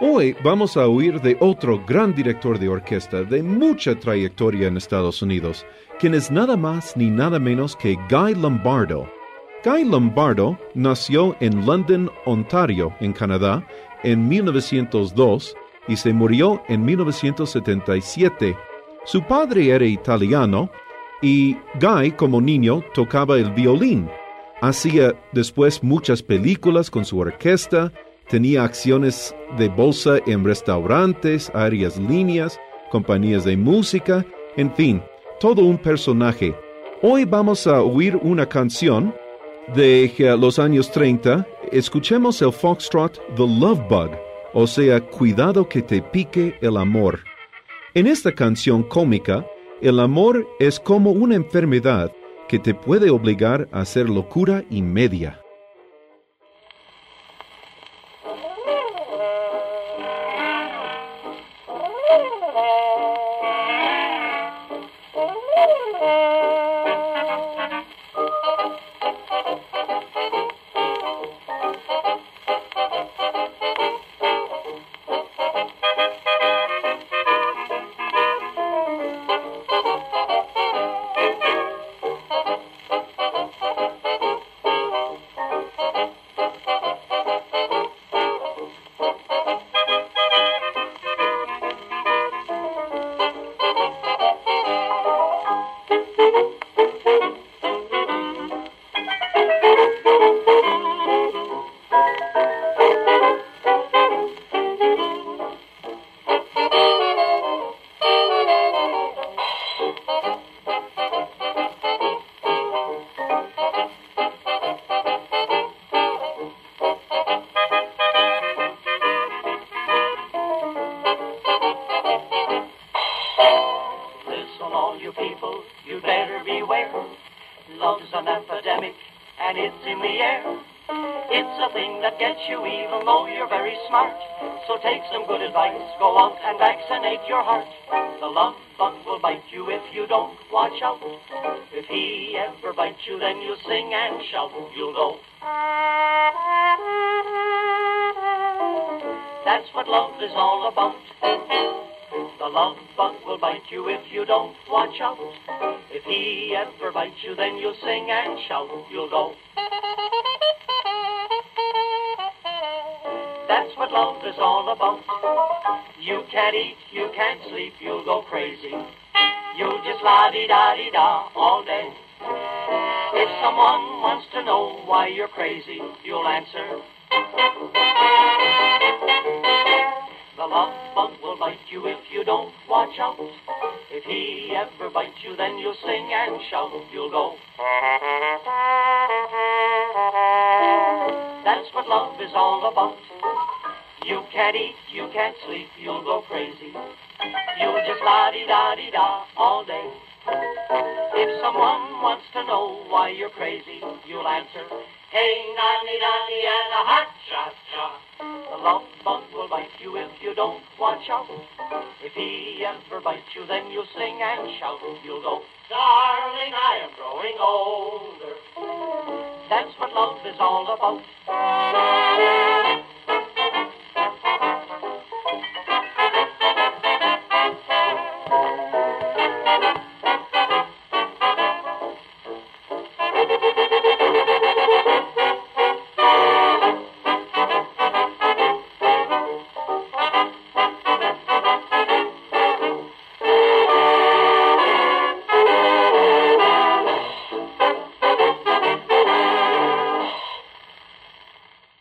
Hoy vamos a oír de otro gran director de orquesta de mucha trayectoria en Estados Unidos, quien es nada más ni nada menos que Guy Lombardo. Guy Lombardo nació en London, Ontario, en Canadá, en 1902 y se murió en 1977. Su padre era italiano y Guy como niño tocaba el violín. Hacía después muchas películas con su orquesta Tenía acciones de bolsa en restaurantes, áreas líneas, compañías de música, en fin, todo un personaje. Hoy vamos a oír una canción de los años 30. Escuchemos el foxtrot The Love Bug, o sea, cuidado que te pique el amor. En esta canción cómica, el amor es como una enfermedad que te puede obligar a hacer locura y media. Yeah. thing that gets you even though you're very smart. So take some good advice, go out and vaccinate your heart. The love bug will bite you if you don't watch out. If he ever bites you, then you'll sing and shout, you'll know. That's what love is all about. The love bug will bite you if you don't watch out. If he ever bites you, then you'll sing and shout, you'll know. That's what love is all about. You can't eat, you can't sleep, you'll go crazy. You'll just la-di-da-di-da all day. If someone wants to know why you're crazy, you'll answer, the love bug will bite you if you don't watch out. If he ever bites you, then you'll sing and shout. You'll go. That's what love is all about. You can't eat, you can't sleep, you'll go crazy. You'll just la-di-da-di-da all day. If someone wants to know why you're crazy, you'll answer, Hey, nanny, nanny, and a hot shot. The love bug will bite you if you don't watch out. If he ever bites you, then you'll sing and shout. You'll go, darling, I am growing older. That's what love is all about.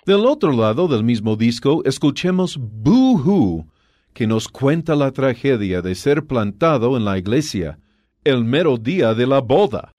Del otro lado del mismo disco, escuchemos Boo Hoo, que nos cuenta la tragedia de ser plantado en la iglesia el mero día de la boda.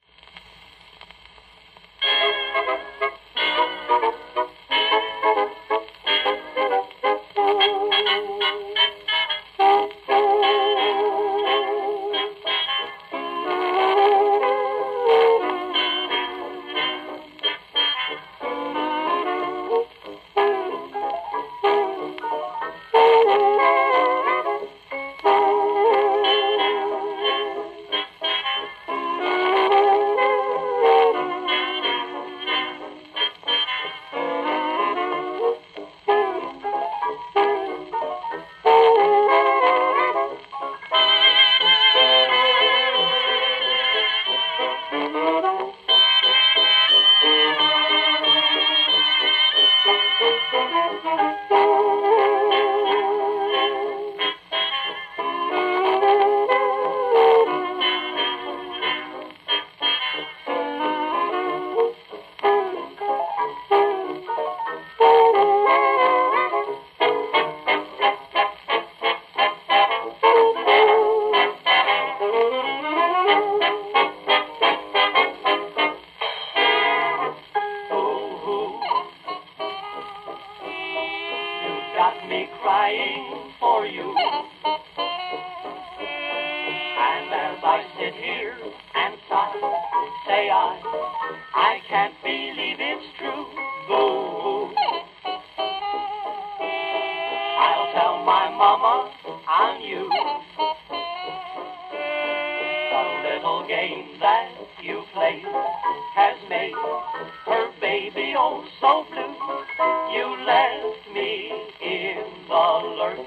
say I, I can't believe it's true. Boo. I'll tell my mama I'm you. The little game that you play has made her baby oh so blue. You left me in the lurch.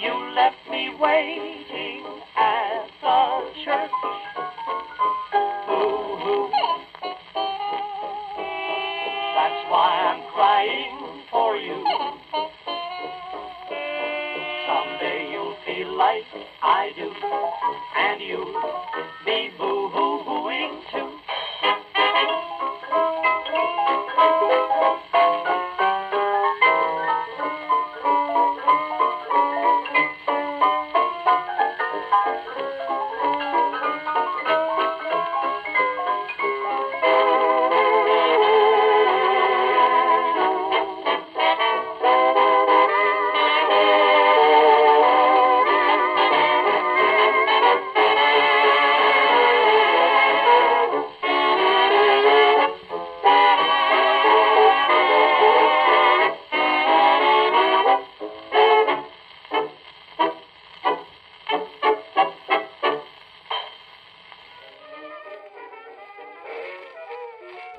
You left me waiting at the church.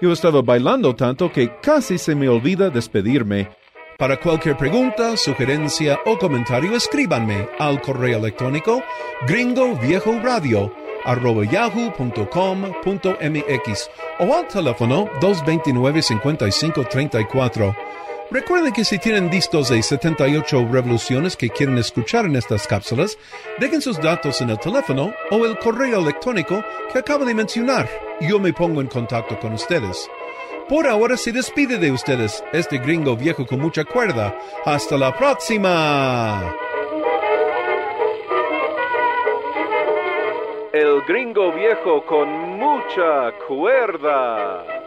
Yo estaba bailando tanto que casi se me olvida despedirme. Para cualquier pregunta, sugerencia o comentario, escríbanme al correo electrónico gringoviejoradio.yahoo.com.mx o al teléfono 229-5534. Recuerden que si tienen discos de 78 revoluciones que quieren escuchar en estas cápsulas, dejen sus datos en el teléfono o el correo electrónico que acabo de mencionar yo me pongo en contacto con ustedes. Por ahora se despide de ustedes este gringo viejo con mucha cuerda. Hasta la próxima. El gringo viejo con mucha cuerda.